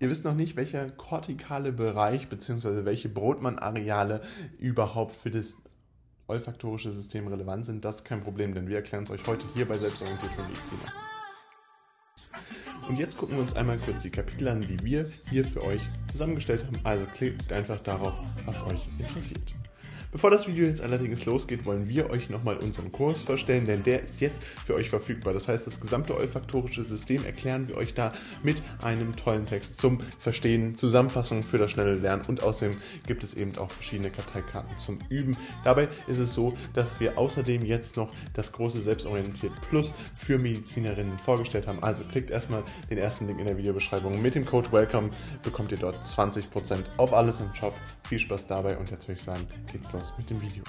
Ihr wisst noch nicht, welcher kortikale Bereich bzw. welche Brotmann-Areale überhaupt für das olfaktorische System relevant sind. Das ist kein Problem, denn wir erklären es euch heute hier bei Selbstorientiert von Mediziner. Und jetzt gucken wir uns einmal kurz die Kapitel an, die wir hier für euch zusammengestellt haben. Also klickt einfach darauf, was euch interessiert. Bevor das Video jetzt allerdings losgeht, wollen wir euch nochmal unseren Kurs vorstellen, denn der ist jetzt für euch verfügbar. Das heißt, das gesamte olfaktorische System erklären wir euch da mit einem tollen Text zum Verstehen, Zusammenfassung für das schnelle Lernen und außerdem gibt es eben auch verschiedene Karteikarten zum Üben. Dabei ist es so, dass wir außerdem jetzt noch das große Selbstorientiert Plus für Medizinerinnen vorgestellt haben. Also klickt erstmal den ersten Link in der Videobeschreibung. Mit dem Code WELCOME bekommt ihr dort 20% auf alles im Shop. Viel Spaß dabei und jetzt würde ich sagen, geht's los los mit dem Video.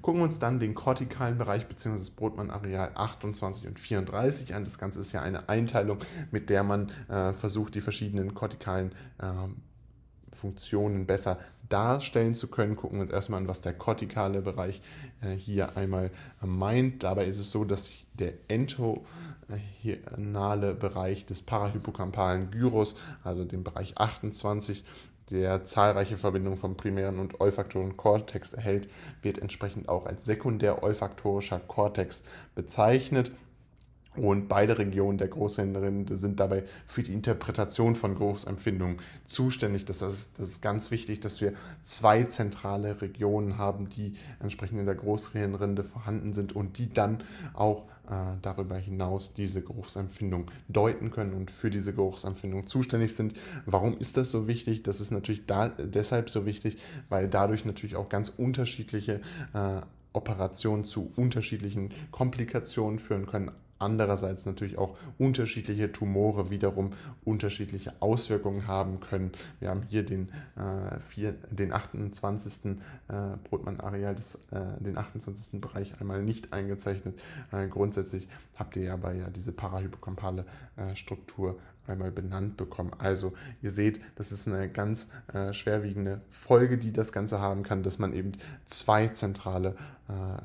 Gucken wir uns dann den kortikalen Bereich bzw. das Brotmann-Areal 28 und 34 an. Das Ganze ist ja eine Einteilung, mit der man äh, versucht, die verschiedenen kortikalen äh, Funktionen besser darstellen zu können. Gucken wir uns erstmal an, was der kortikale Bereich äh, hier einmal meint. Dabei ist es so, dass der entorhinale Bereich des parahypokampalen Gyrus, also dem Bereich 28, der zahlreiche Verbindungen vom primären und olfaktorischen Kortex erhält, wird entsprechend auch als sekundär olfaktorischer Kortex bezeichnet. Und beide Regionen der Großhirnrinde sind dabei für die Interpretation von Geruchsempfindungen zuständig. Das ist, das ist ganz wichtig, dass wir zwei zentrale Regionen haben, die entsprechend in der Großhirnrinde vorhanden sind und die dann auch äh, darüber hinaus diese Geruchsempfindung deuten können und für diese Geruchsempfindung zuständig sind. Warum ist das so wichtig? Das ist natürlich da, deshalb so wichtig, weil dadurch natürlich auch ganz unterschiedliche äh, Operationen zu unterschiedlichen Komplikationen führen können andererseits natürlich auch unterschiedliche Tumore wiederum unterschiedliche Auswirkungen haben können. Wir haben hier den, äh, vier, den 28. Äh, Brotmann-Areal, äh, den 28. Bereich einmal nicht eingezeichnet. Äh, grundsätzlich habt ihr ja bei ja diese parahypokampale äh, Struktur einmal benannt bekommen. Also ihr seht, das ist eine ganz äh, schwerwiegende Folge, die das Ganze haben kann, dass man eben zwei zentrale äh,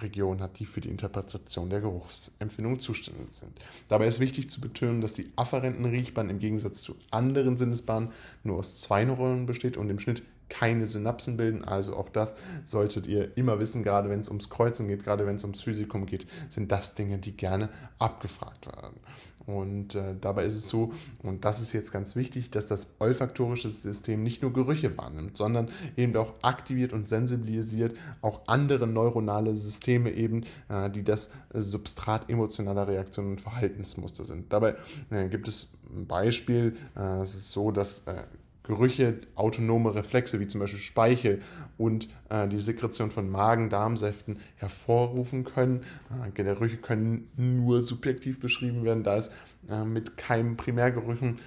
Region hat, die für die Interpretation der Geruchsempfindung zuständig sind. Dabei ist wichtig zu betonen, dass die afferenten Riechbahn im Gegensatz zu anderen Sinnesbahnen nur aus zwei Neuronen besteht und im Schnitt keine Synapsen bilden. Also auch das solltet ihr immer wissen, gerade wenn es ums Kreuzen geht, gerade wenn es ums Physikum geht, sind das Dinge, die gerne abgefragt werden. Und äh, dabei ist es so, und das ist jetzt ganz wichtig, dass das olfaktorische System nicht nur Gerüche wahrnimmt, sondern eben auch aktiviert und sensibilisiert auch andere neuronale Systeme eben, äh, die das Substrat emotionaler Reaktionen und Verhaltensmuster sind. Dabei äh, gibt es ein Beispiel, äh, es ist so, dass äh, Gerüche autonome Reflexe wie zum Beispiel Speichel und äh, die Sekretion von Magen-Darmsäften hervorrufen können. Äh, Gerüche können nur subjektiv beschrieben werden, da es äh, mit keinem Primärgerüchen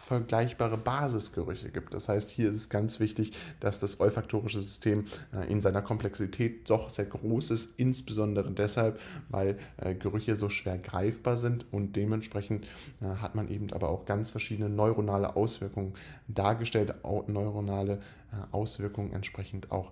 vergleichbare Basisgerüche gibt. Das heißt, hier ist es ganz wichtig, dass das olfaktorische System äh, in seiner Komplexität doch sehr groß ist, insbesondere deshalb, weil äh, Gerüche so schwer greifbar sind und dementsprechend äh, hat man eben aber auch ganz verschiedene neuronale Auswirkungen dargestellt, neuronale Auswirkungen entsprechend auch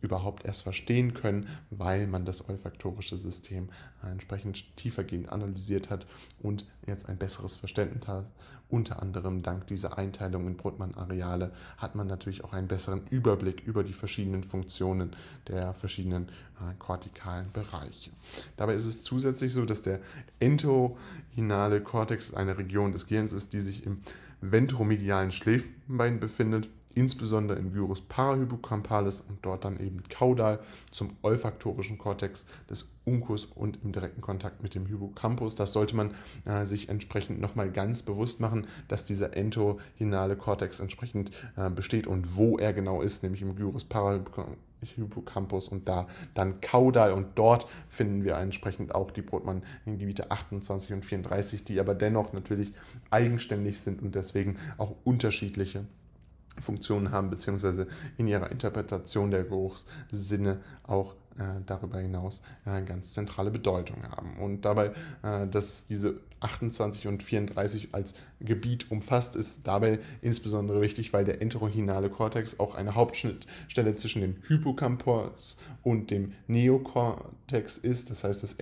überhaupt erst verstehen können, weil man das olfaktorische System entsprechend tiefergehend analysiert hat und jetzt ein besseres Verständnis hat. Unter anderem dank dieser Einteilung in Brotmann-Areale hat man natürlich auch einen besseren Überblick über die verschiedenen Funktionen der verschiedenen äh, kortikalen Bereiche. Dabei ist es zusätzlich so, dass der entohinale Kortex eine Region des Gehirns ist, die sich im ventromedialen Schläfenbein befindet insbesondere im Gyrus parahypocampalis und dort dann eben caudal zum olfaktorischen Kortex des Uncus und im direkten Kontakt mit dem Hippocampus. Das sollte man äh, sich entsprechend nochmal ganz bewusst machen, dass dieser entohinale Kortex entsprechend äh, besteht und wo er genau ist, nämlich im Gyrus parahypocampus und da dann caudal und dort finden wir entsprechend auch die Brotmann-Gebiete 28 und 34, die aber dennoch natürlich eigenständig sind und deswegen auch unterschiedliche Funktionen haben, beziehungsweise in ihrer Interpretation der Geruchssinne auch äh, darüber hinaus äh, ganz zentrale Bedeutung haben. Und dabei, äh, dass diese 28 und 34 als Gebiet umfasst, ist dabei insbesondere wichtig, weil der entorhinale Kortex auch eine Hauptschnittstelle zwischen dem Hippocampus und dem Neokortex ist. Das heißt, das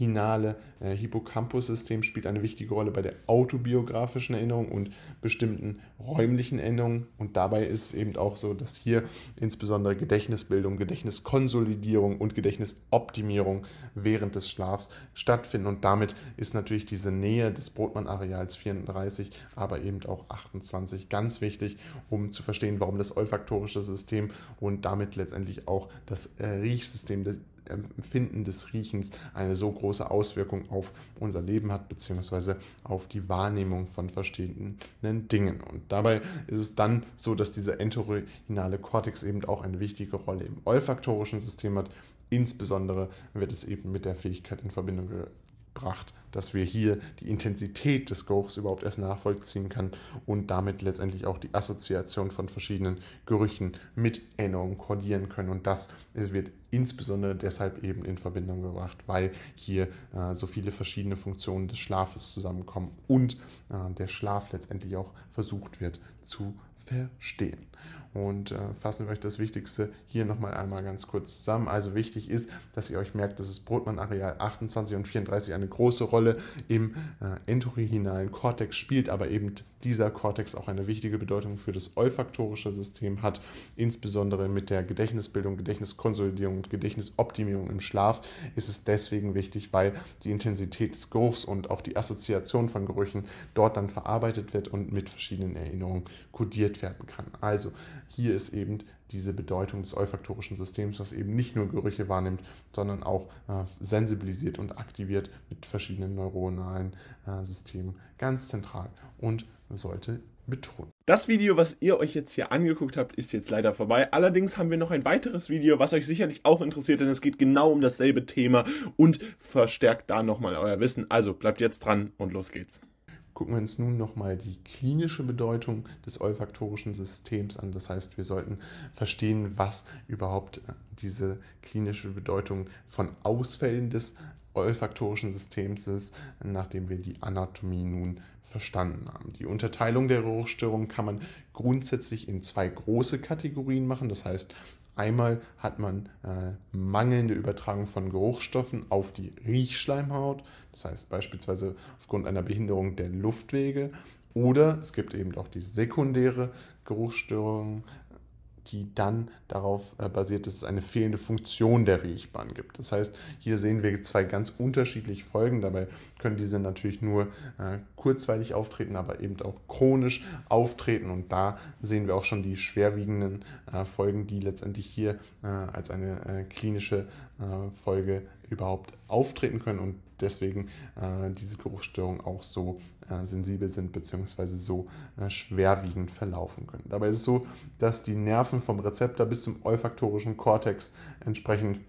entorhinale äh, Hippocampus-System spielt eine wichtige Rolle bei der autobiografischen Erinnerung und bestimmten räumlichen Erinnerungen. Und dabei ist es eben auch so, dass hier insbesondere Gedächtnisbildung, Gedächtniskonsolidierung und Gedächtnisoptimierung während des Schlafs stattfinden. Und damit ist natürlich diese Nähe des Brotmann-Areals 34, aber eben auch 28 ganz wichtig, um zu verstehen, warum das olfaktorische System und damit letztendlich auch das äh, Riechsystem des Empfinden des Riechens eine so große Auswirkung auf unser Leben hat, beziehungsweise auf die Wahrnehmung von verschiedenen Dingen. Und dabei ist es dann so, dass dieser entorhinale Kortex eben auch eine wichtige Rolle im olfaktorischen System hat. Insbesondere wird es eben mit der Fähigkeit in Verbindung gebracht, dass wir hier die Intensität des Geruchs überhaupt erst nachvollziehen können und damit letztendlich auch die Assoziation von verschiedenen Gerüchen mit Erinnerungen kodieren können. Und das wird insbesondere deshalb eben in Verbindung gebracht, weil hier äh, so viele verschiedene Funktionen des Schlafes zusammenkommen und äh, der Schlaf letztendlich auch versucht wird zu verstehen. Und äh, fassen wir euch das Wichtigste hier nochmal einmal ganz kurz zusammen. Also wichtig ist, dass ihr euch merkt, dass das Brotmann-Areal 28 und 34 eine große Rolle im äh, entorhinalen Kortex spielt, aber eben dieser Kortex auch eine wichtige Bedeutung für das olfaktorische System hat, insbesondere mit der Gedächtnisbildung, Gedächtniskonsolidierung und Gedächtnisoptimierung im Schlaf ist es deswegen wichtig, weil die Intensität des Geruchs und auch die Assoziation von Gerüchen dort dann verarbeitet wird und mit verschiedenen Erinnerungen kodiert werden kann. Also hier ist eben diese Bedeutung des olfaktorischen Systems, was eben nicht nur Gerüche wahrnimmt, sondern auch äh, sensibilisiert und aktiviert mit verschiedenen neuronalen äh, Systemen ganz zentral und sollte betonen. Das Video, was ihr euch jetzt hier angeguckt habt, ist jetzt leider vorbei. Allerdings haben wir noch ein weiteres Video, was euch sicherlich auch interessiert, denn es geht genau um dasselbe Thema und verstärkt da nochmal euer Wissen. Also bleibt jetzt dran und los geht's gucken wir uns nun nochmal die klinische Bedeutung des olfaktorischen Systems an. Das heißt, wir sollten verstehen, was überhaupt äh, diese klinische Bedeutung von Ausfällen des olfaktorischen Systems ist, nachdem wir die Anatomie nun verstanden haben. Die Unterteilung der Geruchsstörung kann man grundsätzlich in zwei große Kategorien machen. Das heißt, Einmal hat man äh, mangelnde Übertragung von Geruchsstoffen auf die Riechschleimhaut, das heißt beispielsweise aufgrund einer Behinderung der Luftwege. Oder es gibt eben auch die sekundäre Geruchsstörung, die dann darauf äh, basiert, dass es eine fehlende Funktion der Riechbahn gibt. Das heißt, hier sehen wir zwei ganz unterschiedliche Folgen. Dabei können diese natürlich nur äh, kurzweilig auftreten, aber eben auch chronisch auftreten. Und da sehen wir auch schon die schwerwiegenden äh, Folgen, die letztendlich hier äh, als eine äh, klinische äh, Folge überhaupt auftreten können und deswegen diese Geruchsstörungen auch so äh, sensibel sind bzw. so äh, schwerwiegend verlaufen können. Dabei ist es so, dass die Nerven vom Rezeptor bis zum olfaktorischen Kortex entsprechend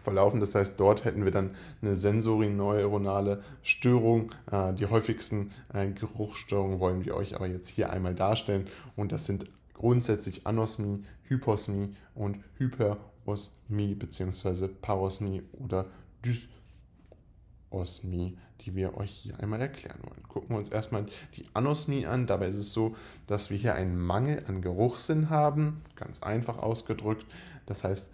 verlaufen. Das heißt, dort hätten wir dann eine sensorineuronale Störung. Äh, die häufigsten Geruchsstörungen wollen wir euch aber jetzt hier einmal darstellen. Und das sind grundsätzlich Anosmie, Hyposmie und Hyperosmie bzw. Parosmie oder Dysosmie die wir euch hier einmal erklären wollen. Gucken wir uns erstmal die Anosmie an. Dabei ist es so, dass wir hier einen Mangel an Geruchssinn haben, ganz einfach ausgedrückt. Das heißt,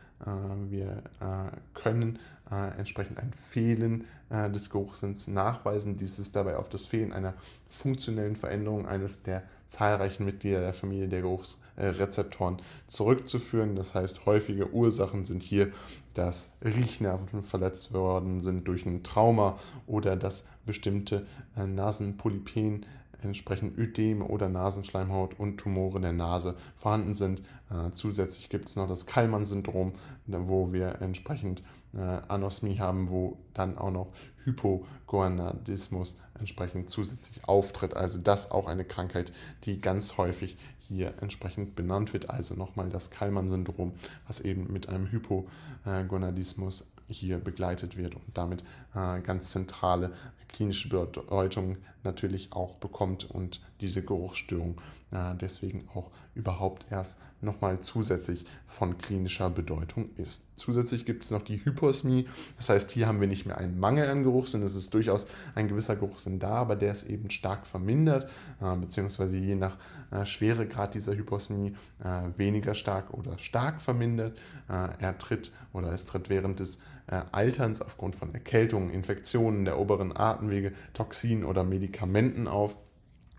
wir äh, können äh, entsprechend ein Fehlen des Geruchssinns nachweisen. Dies ist dabei auf das Fehlen einer funktionellen Veränderung eines der zahlreichen Mitglieder der Familie der Geruchsrezeptoren zurückzuführen. Das heißt, häufige Ursachen sind hier, dass Riechnerven verletzt worden sind durch ein Trauma oder dass bestimmte äh, Nasenpolypen entsprechend Ödeme oder Nasenschleimhaut und Tumore der Nase vorhanden sind. Äh, zusätzlich gibt es noch das Kallmann-Syndrom, wo wir entsprechend äh, Anosmie haben, wo dann auch noch Hypogonadismus entsprechend zusätzlich auftritt. Also das auch eine Krankheit, die ganz häufig hier entsprechend benannt wird. Also nochmal das Kallmann-Syndrom, was eben mit einem Hypogonadismus hier begleitet wird und damit äh, ganz zentrale klinische Bedeutung natürlich auch bekommt und diese Geruchsstörung äh, deswegen auch überhaupt erst nochmal zusätzlich von klinischer Bedeutung ist. Zusätzlich gibt es noch die Hyposmie, das heißt, hier haben wir nicht mehr einen Mangel an Geruchssinn, es ist durchaus ein gewisser Geruchssinn da, aber der ist eben stark vermindert, äh, beziehungsweise je nach äh, Schweregrad dieser Hyposmie äh, weniger stark oder stark vermindert. Äh, er tritt oder es tritt während des Alterns aufgrund von Erkältungen, Infektionen der oberen Atemwege, Toxinen oder Medikamenten auf.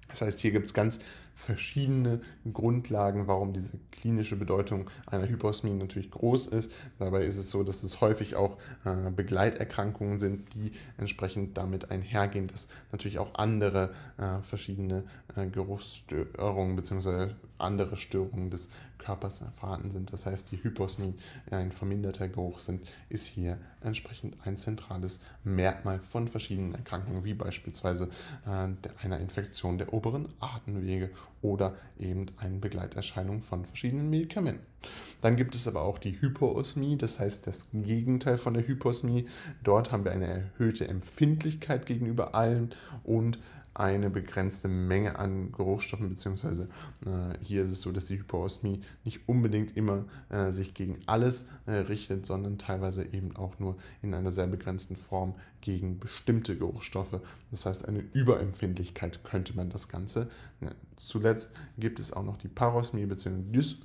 Das heißt, hier gibt es ganz verschiedene Grundlagen, warum diese klinische Bedeutung einer Hyposmie natürlich groß ist. Dabei ist es so, dass es häufig auch äh, Begleiterkrankungen sind, die entsprechend damit einhergehen, dass natürlich auch andere äh, verschiedene äh, Geruchsstörungen bzw. andere Störungen des Körpers vorhanden sind. Das heißt, die Hyposmie, ein verminderter Geruchssinn, ist hier entsprechend ein zentrales Merkmal von verschiedenen Erkrankungen, wie beispielsweise äh, einer Infektion der oberen Atemwege oder eben eine Begleiterscheinung von verschiedenen Medikamenten. Dann gibt es aber auch die Hypoosmie, das heißt das Gegenteil von der Hyposmie. Dort haben wir eine erhöhte Empfindlichkeit gegenüber allen und eine begrenzte Menge an Geruchsstoffen, beziehungsweise äh, hier ist es so, dass die Hyperosmie nicht unbedingt immer äh, sich gegen alles äh, richtet, sondern teilweise eben auch nur in einer sehr begrenzten Form gegen bestimmte Geruchsstoffe. Das heißt, eine Überempfindlichkeit könnte man das Ganze nennen. Zuletzt gibt es auch noch die Parosmie bzw. Dys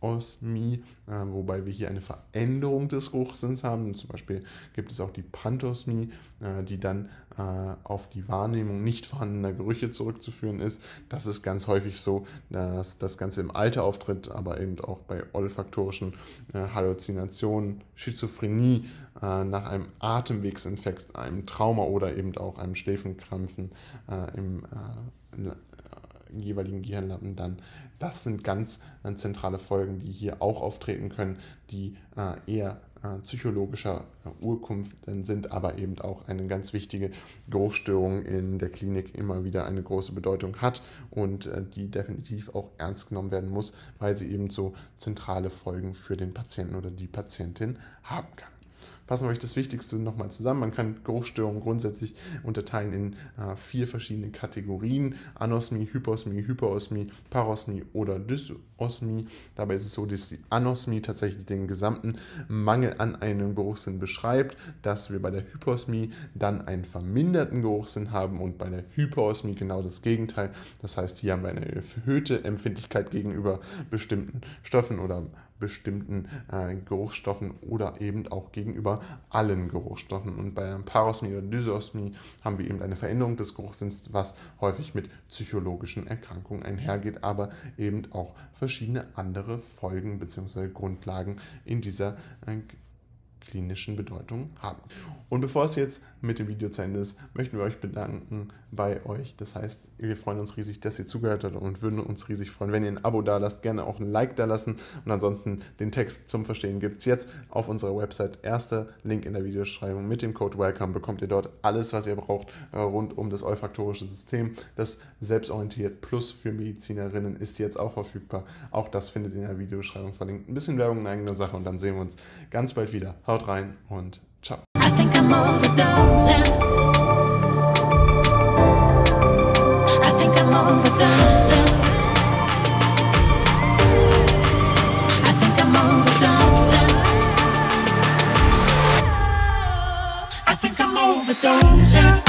Osmie, äh, wobei wir hier eine Veränderung des Geruchssinns haben. Zum Beispiel gibt es auch die Pantosmie, äh, die dann äh, auf die Wahrnehmung nicht vorhandener Gerüche zurückzuführen ist. Das ist ganz häufig so, dass das Ganze im Alter auftritt, aber eben auch bei olfaktorischen äh, Halluzinationen, Schizophrenie äh, nach einem Atemwegsinfekt, einem Trauma oder eben auch einem Schläfenkrampfen äh, im jeweiligen Gehirnlappen dann. Das sind ganz äh, zentrale Folgen, die hier auch auftreten können, die äh, eher äh, psychologischer Urkunft sind, aber eben auch eine ganz wichtige Geruchsstörung in der Klinik immer wieder eine große Bedeutung hat und die definitiv auch ernst genommen werden muss, weil sie eben so zentrale Folgen für den Patienten oder die Patientin haben kann fassen wir euch das Wichtigste nochmal zusammen. Man kann Geruchsstörungen grundsätzlich unterteilen in äh, vier verschiedene Kategorien. Anosmie, Hyposmie, Hyperosmie, Parosmie oder Dysosmie. Dabei ist es so, dass die Anosmie tatsächlich den gesamten Mangel an einem Geruchssinn beschreibt, dass wir bei der Hyposmie dann einen verminderten Geruchssinn haben und bei der Hyperosmie genau das Gegenteil. Das heißt, hier haben wir eine erhöhte Empfindlichkeit gegenüber bestimmten Stoffen oder bestimmten äh, Geruchsstoffen oder eben auch gegenüber allen Geruchsstoffen. Und bei Parosmie oder Dysosmie haben wir eben eine Veränderung des Geruchssinns, was häufig mit psychologischen Erkrankungen einhergeht, aber eben auch verschiedene andere Folgen bzw. Grundlagen in dieser äh, klinischen Bedeutung haben. Und bevor es jetzt mit dem Video zu Ende ist, möchten wir euch bedanken bei euch. Das heißt, wir freuen uns riesig, dass ihr zugehört habt und würden uns riesig freuen, wenn ihr ein Abo da lasst, gerne auch ein Like da lassen. Und ansonsten den Text zum Verstehen gibt es jetzt auf unserer Website. Erster Link in der Videobeschreibung. Mit dem Code WELCOME bekommt ihr dort alles, was ihr braucht äh, rund um das olfaktorische System. Das Selbstorientiert Plus für Medizinerinnen ist jetzt auch verfügbar. Auch das findet ihr in der Videobeschreibung verlinkt. Ein bisschen Werbung in eigener Sache und dann sehen wir uns ganz bald wieder. Haut rein und ciao. Overdosing.